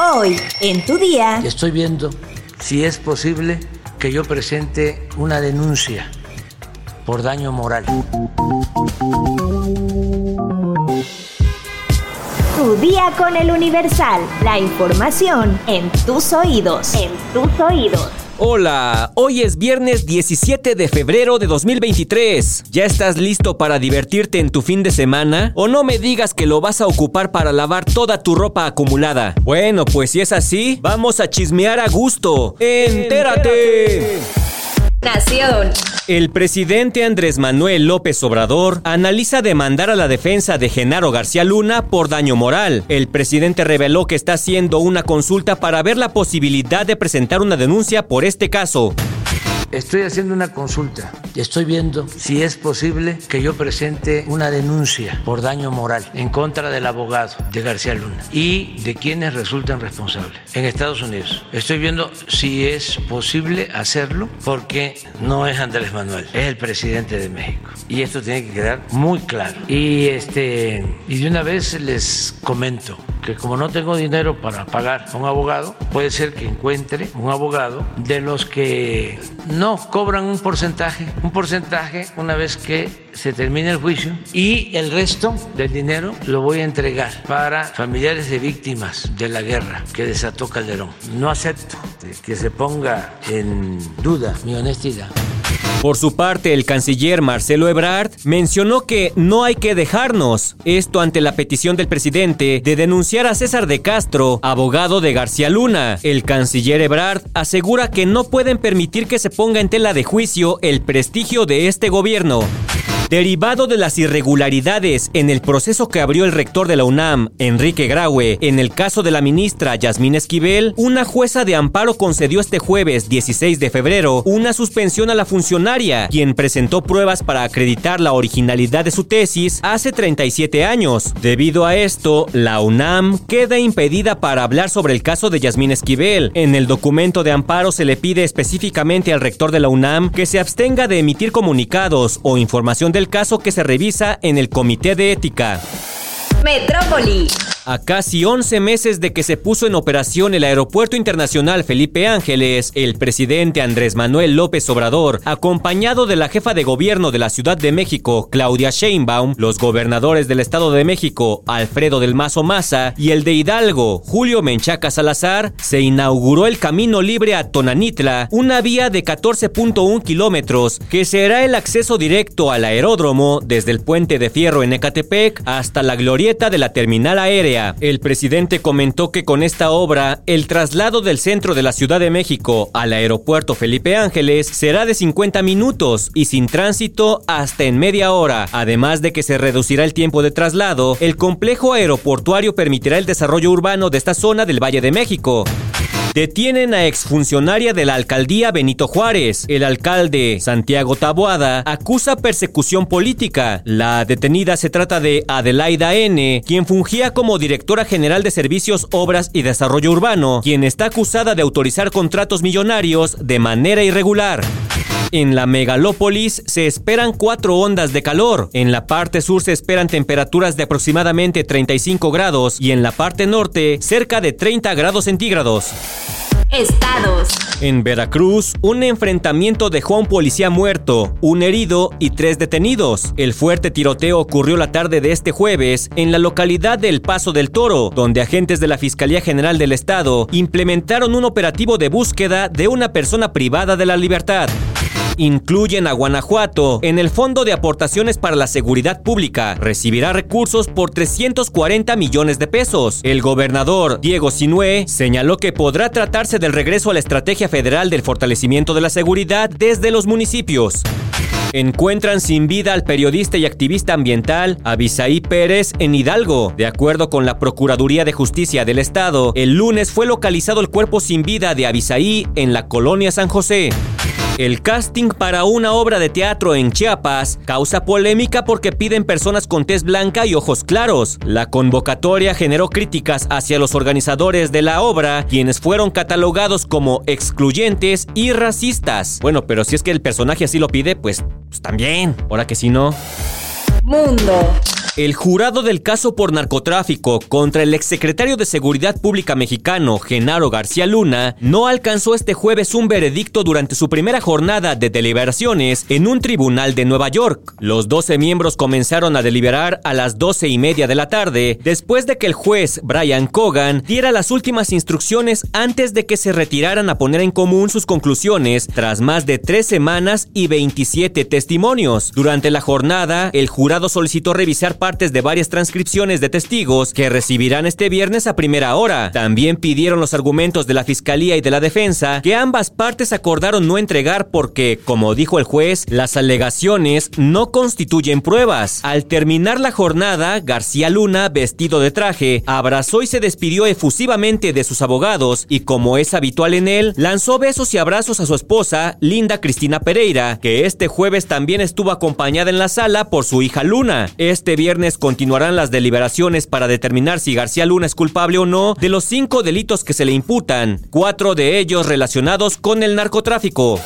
Hoy, en tu día. Estoy viendo si es posible que yo presente una denuncia por daño moral. Tu día con el Universal. La información en tus oídos. En tus oídos. Hola, hoy es viernes 17 de febrero de 2023. ¿Ya estás listo para divertirte en tu fin de semana? ¿O no me digas que lo vas a ocupar para lavar toda tu ropa acumulada? Bueno, pues si es así, vamos a chismear a gusto. ¡Entérate! Nación. El presidente Andrés Manuel López Obrador analiza demandar a la defensa de Genaro García Luna por daño moral. El presidente reveló que está haciendo una consulta para ver la posibilidad de presentar una denuncia por este caso. Estoy haciendo una consulta estoy viendo si es posible que yo presente una denuncia por daño moral en contra del abogado de García Luna y de quienes resultan responsables en Estados Unidos. Estoy viendo si es posible hacerlo porque no es Andrés Manuel, es el presidente de México. Y esto tiene que quedar muy claro. Y, este, y de una vez les comento que como no tengo dinero para pagar a un abogado, puede ser que encuentre un abogado de los que no cobran un porcentaje, porcentaje una vez que se termine el juicio y el resto del dinero lo voy a entregar para familiares de víctimas de la guerra que desató Calderón. No acepto que se ponga en duda mi honestidad. Por su parte, el canciller Marcelo Ebrard mencionó que no hay que dejarnos, esto ante la petición del presidente de denunciar a César de Castro, abogado de García Luna. El canciller Ebrard asegura que no pueden permitir que se ponga en tela de juicio el prestigio de este gobierno. Derivado de las irregularidades en el proceso que abrió el rector de la UNAM, Enrique Graue, en el caso de la ministra Yasmín Esquivel, una jueza de amparo concedió este jueves 16 de febrero una suspensión a la funcionaria, quien presentó pruebas para acreditar la originalidad de su tesis hace 37 años. Debido a esto, la UNAM queda impedida para hablar sobre el caso de Yasmín Esquivel. En el documento de amparo se le pide específicamente al rector de la UNAM que se abstenga de emitir comunicados o información de el caso que se revisa en el Comité de Ética. Metrópoli. A casi 11 meses de que se puso en operación el Aeropuerto Internacional Felipe Ángeles, el presidente Andrés Manuel López Obrador, acompañado de la jefa de gobierno de la Ciudad de México, Claudia Sheinbaum, los gobernadores del Estado de México, Alfredo del Mazo Maza, y el de Hidalgo, Julio Menchaca Salazar, se inauguró el Camino Libre a Tonanitla, una vía de 14.1 kilómetros que será el acceso directo al aeródromo desde el puente de fierro en Ecatepec hasta la glorieta de la terminal aérea el presidente comentó que con esta obra, el traslado del centro de la Ciudad de México al aeropuerto Felipe Ángeles será de 50 minutos y sin tránsito hasta en media hora. Además de que se reducirá el tiempo de traslado, el complejo aeroportuario permitirá el desarrollo urbano de esta zona del Valle de México. Detienen a exfuncionaria de la alcaldía Benito Juárez. El alcalde Santiago Taboada acusa persecución política. La detenida se trata de Adelaida N., quien fungía como directora general de Servicios, Obras y Desarrollo Urbano, quien está acusada de autorizar contratos millonarios de manera irregular. En la megalópolis se esperan cuatro ondas de calor. En la parte sur se esperan temperaturas de aproximadamente 35 grados y en la parte norte cerca de 30 grados centígrados. Estados. En Veracruz, un enfrentamiento dejó a un policía muerto, un herido y tres detenidos. El fuerte tiroteo ocurrió la tarde de este jueves en la localidad del Paso del Toro, donde agentes de la Fiscalía General del Estado implementaron un operativo de búsqueda de una persona privada de la libertad incluyen a Guanajuato en el Fondo de Aportaciones para la Seguridad Pública. Recibirá recursos por 340 millones de pesos. El gobernador Diego Sinué señaló que podrá tratarse del regreso a la estrategia federal del fortalecimiento de la seguridad desde los municipios. Encuentran sin vida al periodista y activista ambiental Abisaí Pérez en Hidalgo. De acuerdo con la Procuraduría de Justicia del Estado, el lunes fue localizado el cuerpo sin vida de Abisaí en la colonia San José. El casting para una obra de teatro en Chiapas causa polémica porque piden personas con tez blanca y ojos claros. La convocatoria generó críticas hacia los organizadores de la obra, quienes fueron catalogados como excluyentes y racistas. Bueno, pero si es que el personaje así lo pide, pues, pues también. Ahora que si no. Mundo. El jurado del caso por narcotráfico contra el exsecretario de Seguridad Pública mexicano, Genaro García Luna, no alcanzó este jueves un veredicto durante su primera jornada de deliberaciones en un tribunal de Nueva York. Los 12 miembros comenzaron a deliberar a las 12 y media de la tarde, después de que el juez Brian Cogan diera las últimas instrucciones antes de que se retiraran a poner en común sus conclusiones tras más de tres semanas y 27 testimonios. Durante la jornada, el jurado solicitó revisar partes de varias transcripciones de testigos que recibirán este viernes a primera hora. También pidieron los argumentos de la Fiscalía y de la Defensa que ambas partes acordaron no entregar porque, como dijo el juez, las alegaciones no constituyen pruebas. Al terminar la jornada, García Luna, vestido de traje, abrazó y se despidió efusivamente de sus abogados y, como es habitual en él, lanzó besos y abrazos a su esposa, Linda Cristina Pereira, que este jueves también estuvo acompañada en la sala por su hija Luna. Este viernes continuarán las deliberaciones para determinar si García Luna es culpable o no de los cinco delitos que se le imputan, cuatro de ellos relacionados con el narcotráfico.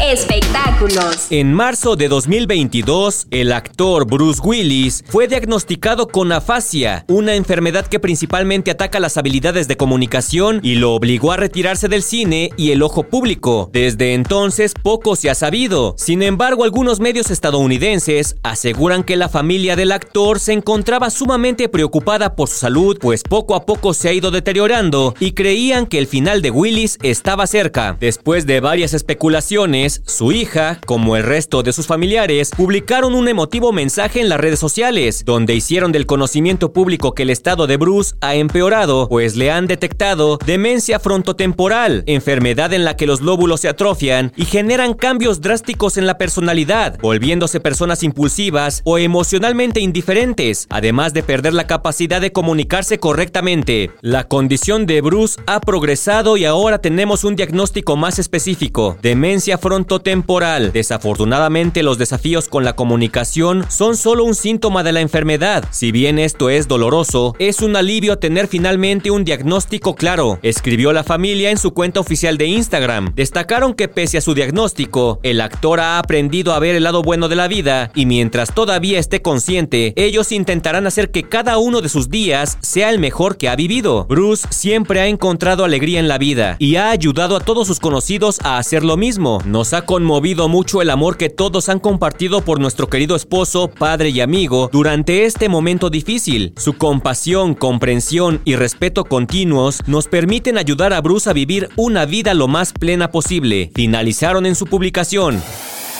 Espectáculos. En marzo de 2022, el actor Bruce Willis fue diagnosticado con afasia, una enfermedad que principalmente ataca las habilidades de comunicación y lo obligó a retirarse del cine y el ojo público. Desde entonces poco se ha sabido. Sin embargo, algunos medios estadounidenses aseguran que la familia del actor se encontraba sumamente preocupada por su salud, pues poco a poco se ha ido deteriorando y creían que el final de Willis estaba cerca. Después de varias especulaciones, su hija, como el resto de sus familiares, publicaron un emotivo mensaje en las redes sociales, donde hicieron del conocimiento público que el estado de Bruce ha empeorado, pues le han detectado demencia frontotemporal, enfermedad en la que los lóbulos se atrofian y generan cambios drásticos en la personalidad, volviéndose personas impulsivas o emocionalmente indiferentes, además de perder la capacidad de comunicarse correctamente. La condición de Bruce ha progresado y ahora tenemos un diagnóstico más específico, demencia frontotemporal temporal. Desafortunadamente, los desafíos con la comunicación son solo un síntoma de la enfermedad. Si bien esto es doloroso, es un alivio tener finalmente un diagnóstico claro, escribió la familia en su cuenta oficial de Instagram. Destacaron que pese a su diagnóstico, el actor ha aprendido a ver el lado bueno de la vida y mientras todavía esté consciente, ellos intentarán hacer que cada uno de sus días sea el mejor que ha vivido. Bruce siempre ha encontrado alegría en la vida y ha ayudado a todos sus conocidos a hacer lo mismo. Nos ha conmovido mucho el amor que todos han compartido por nuestro querido esposo, padre y amigo durante este momento difícil. Su compasión, comprensión y respeto continuos nos permiten ayudar a Bruce a vivir una vida lo más plena posible. Finalizaron en su publicación.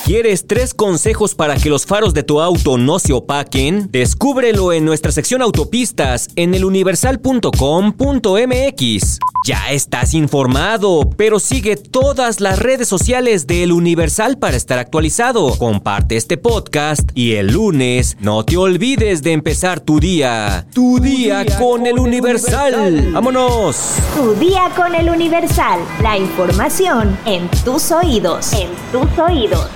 ¿Quieres tres consejos para que los faros de tu auto no se opaquen? Descúbrelo en nuestra sección autopistas en eluniversal.com.mx. Ya estás informado, pero sigue todas las redes sociales de El Universal para estar actualizado. Comparte este podcast y el lunes no te olvides de empezar tu día. Tu, día, con, El Universal. ¡Vámonos! Tu día con El Universal. La información en tus oídos. En tus oídos.